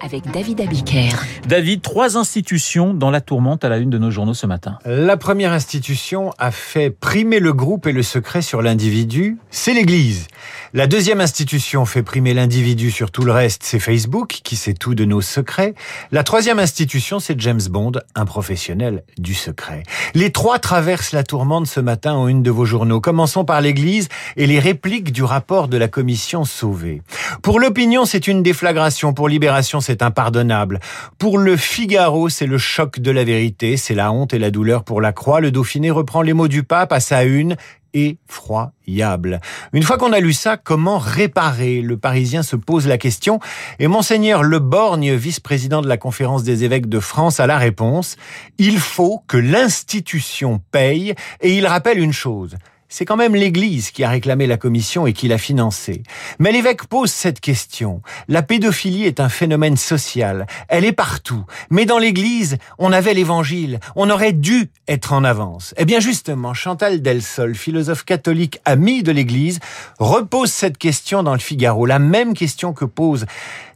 avec David Abiker. David, trois institutions dans la tourmente à la une de nos journaux ce matin. La première institution a fait primer le groupe et le secret sur l'individu, c'est l'Église. La deuxième institution fait primer l'individu sur tout le reste, c'est Facebook, qui sait tout de nos secrets. La troisième institution, c'est James Bond, un professionnel du secret. Les trois traversent la tourmente ce matin en une de vos journaux. Commençons par l'Église et les répliques du rapport de la commission Sauvé. Pour l'opinion, c'est une déflagration. Pour C'est impardonnable. Pour le Figaro, c'est le choc de la vérité. C'est la honte et la douleur pour la croix. Le Dauphiné reprend les mots du pape à sa une effroyable. Une fois qu'on a lu ça, comment réparer? Le Parisien se pose la question et monseigneur Le Borgne, vice-président de la conférence des évêques de France, a la réponse. Il faut que l'institution paye et il rappelle une chose c'est quand même l'Église qui a réclamé la commission et qui l'a financée. Mais l'évêque pose cette question. La pédophilie est un phénomène social. Elle est partout. Mais dans l'Église, on avait l'Évangile. On aurait dû être en avance. Eh bien justement, Chantal Delsol, philosophe catholique amie de l'Église, repose cette question dans le Figaro. La même question que pose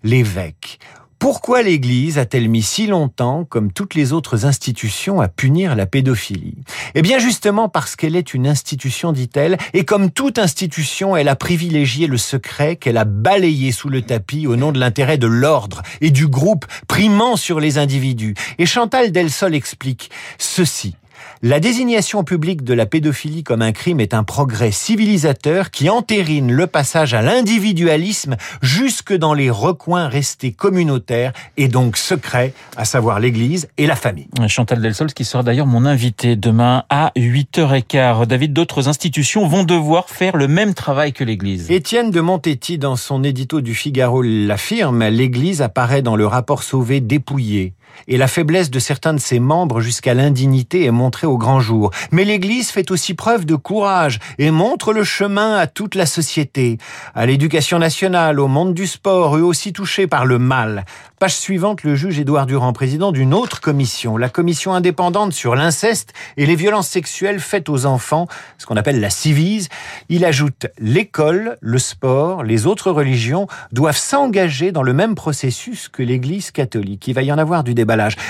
l'évêque. Pourquoi l'Église a-t-elle mis si longtemps, comme toutes les autres institutions, à punir la pédophilie? Eh bien justement parce qu'elle est une institution, dit-elle, et comme toute institution, elle a privilégié le secret qu'elle a balayé sous le tapis au nom de l'intérêt de l'ordre et du groupe primant sur les individus. Et Chantal Delsol explique ceci. La désignation publique de la pédophilie comme un crime est un progrès civilisateur qui entérine le passage à l'individualisme jusque dans les recoins restés communautaires et donc secrets, à savoir l'Église et la famille. Chantal Delsol, qui sera d'ailleurs mon invité demain à 8h15. David, d'autres institutions vont devoir faire le même travail que l'Église. Étienne de Montetti, dans son édito du Figaro, l'affirme, l'Église apparaît dans le rapport Sauvé dépouillé et la faiblesse de certains de ses membres jusqu'à l'indignité est montrée au grand jour. Mais l'Église fait aussi preuve de courage et montre le chemin à toute la société, à l'éducation nationale, au monde du sport, eux aussi touchés par le mal. Page suivante, le juge Édouard Durand, président d'une autre commission, la commission indépendante sur l'inceste et les violences sexuelles faites aux enfants, ce qu'on appelle la civise. Il ajoute l'école, le sport, les autres religions doivent s'engager dans le même processus que l'Église catholique. Il va y en avoir du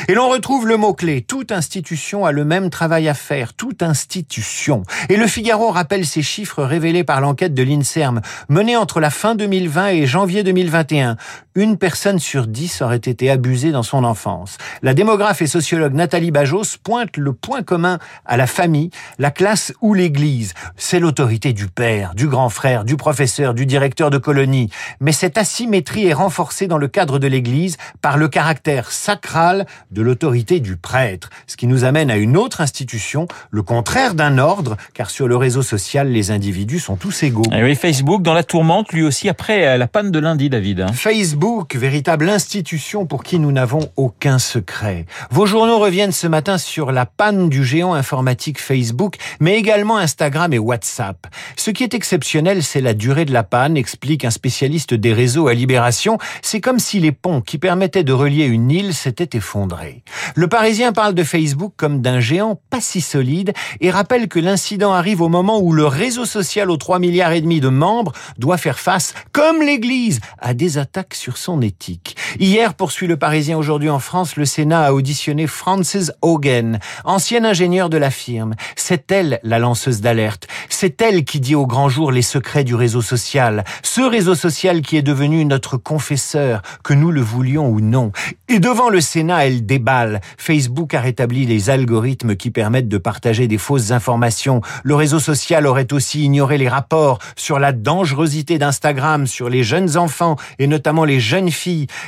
Et l'on retrouve le mot-clé. Toute institution a le même travail à faire. Toute institution. Et le Figaro rappelle ces chiffres révélés par l'enquête de l'INSERM menée entre la fin 2020 et janvier 2021. Une personne sur dix aurait été abusée dans son enfance. La démographe et sociologue Nathalie Bajos pointe le point commun à la famille, la classe ou l'église. C'est l'autorité du père, du grand frère, du professeur, du directeur de colonie. Mais cette asymétrie est renforcée dans le cadre de l'église par le caractère sacral de l'autorité du prêtre, ce qui nous amène à une autre institution, le contraire d'un ordre, car sur le réseau social, les individus sont tous égaux. Et eh oui, Facebook dans la tourmente, lui aussi, après euh, la panne de lundi, David. Hein. Facebook, véritable institution pour qui nous n'avons aucun secret. Vos journaux reviennent ce matin sur la panne du géant informatique Facebook, mais également Instagram et WhatsApp. Ce qui est exceptionnel, c'est la durée de la panne, explique un spécialiste des réseaux à Libération. C'est comme si les ponts qui permettaient de relier une île s'étaient effondré. Le Parisien parle de Facebook comme d'un géant pas si solide et rappelle que l'incident arrive au moment où le réseau social aux 3 milliards et demi de membres doit faire face, comme l'Église, à des attaques sur son éthique. Hier, poursuit le Parisien aujourd'hui en France, le Sénat a auditionné Frances Hogan, ancienne ingénieure de la firme. C'est elle la lanceuse d'alerte. C'est elle qui dit au grand jour les secrets du réseau social. Ce réseau social qui est devenu notre confesseur, que nous le voulions ou non. Et devant le Sénat, elle déballe. Facebook a rétabli les algorithmes qui permettent de partager des fausses informations. Le réseau social aurait aussi ignoré les rapports sur la dangerosité d'Instagram sur les jeunes enfants et notamment les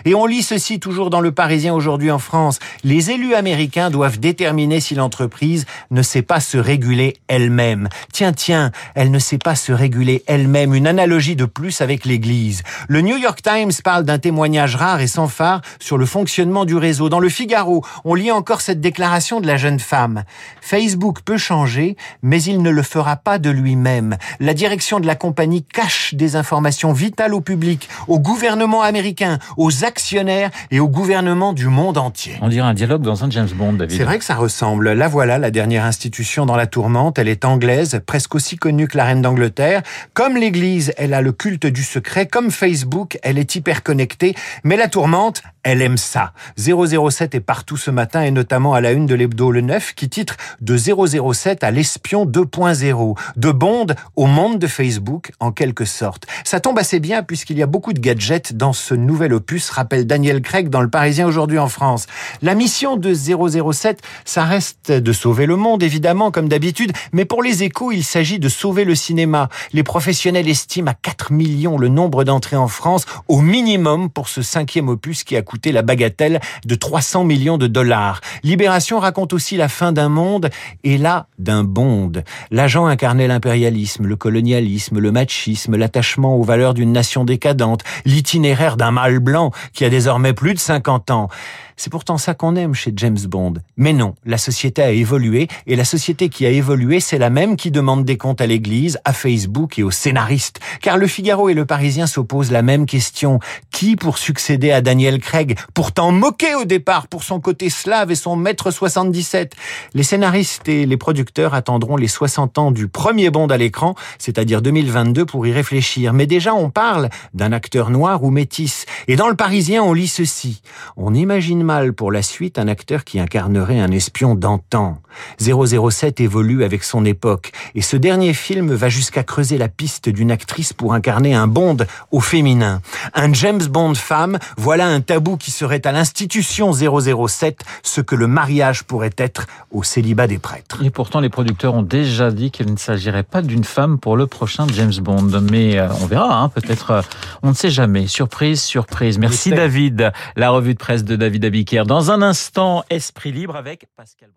Et on lit ceci toujours dans le Parisien aujourd'hui en France. Les élus américains doivent déterminer si l'entreprise ne sait pas se réguler elle-même. Tiens, tiens, elle ne sait pas se réguler elle-même. Une analogie de plus avec l'Église. Le New York Times parle d'un témoignage rare et sans phare sur le fonctionnement du réseau dans le Figaro, on lit encore cette déclaration de la jeune femme. Facebook peut changer, mais il ne le fera pas de lui-même. La direction de la compagnie cache des informations vitales au public, au gouvernement américain, aux actionnaires et aux gouvernements du monde entier. On dirait un dialogue dans un James Bond, David. C'est vrai que ça ressemble. La voilà, la dernière institution dans la tourmente. Elle est anglaise, presque aussi connue que la reine d'Angleterre. Comme l'Église, elle a le culte du secret. Comme Facebook, elle est hyper connectée. Mais la tourmente, elle aime ça. 007 est partout ce matin et notamment à la une de l'hebdo Le Neuf qui titre de 007 à l'espion 2.0, de Bond au monde de Facebook en quelque sorte. Ça tombe assez bien puisqu'il y a beaucoup de gadgets dans ce nouvel opus, rappelle Daniel Craig dans Le Parisien aujourd'hui en France. La mission de 007, ça reste de sauver le monde évidemment comme d'habitude, mais pour les échos, il s'agit de sauver le cinéma. Les professionnels estiment à 4 millions le nombre d'entrées en France au minimum pour ce cinquième opus qui a coûté la bagatelle de 300 millions de dollars. Libération raconte aussi la fin d'un monde et là d'un Bond. L'agent incarnait l'impérialisme, le colonialisme, le machisme, l'attachement aux valeurs d'une nation décadente, l'itinéraire d'un mâle blanc qui a désormais plus de 50 ans. C'est pourtant ça qu'on aime chez James Bond. Mais non, la société a évolué, et la société qui a évolué, c'est la même qui demande des comptes à l'Église, à Facebook et aux scénaristes. Car le Figaro et le Parisien s'opposent la même question. Qui pour succéder à Daniel Craig, pourtant moqué au départ pour son côté slave et son mètre 77 Les scénaristes et les producteurs attendront les 60 ans du premier Bond à l'écran, c'est-à-dire 2022 pour y réfléchir. Mais déjà, on parle d'un acteur noir ou métis. Et dans le Parisien, on lit ceci. On imagine mal pour la suite un acteur qui incarnerait un espion d'antan. 007 évolue avec son époque et ce dernier film va jusqu'à creuser la piste d'une actrice pour incarner un Bond au féminin. Un James Bond femme, voilà un tabou qui serait à l'institution 007 ce que le mariage pourrait être au célibat des prêtres. Et pourtant les producteurs ont déjà dit qu'il ne s'agirait pas d'une femme pour le prochain James Bond. Mais euh, on verra, hein, peut-être, euh, on ne sait jamais. Surprise, surprise. Merci David. La revue de presse de David Dans un instant, Esprit libre avec Pascal.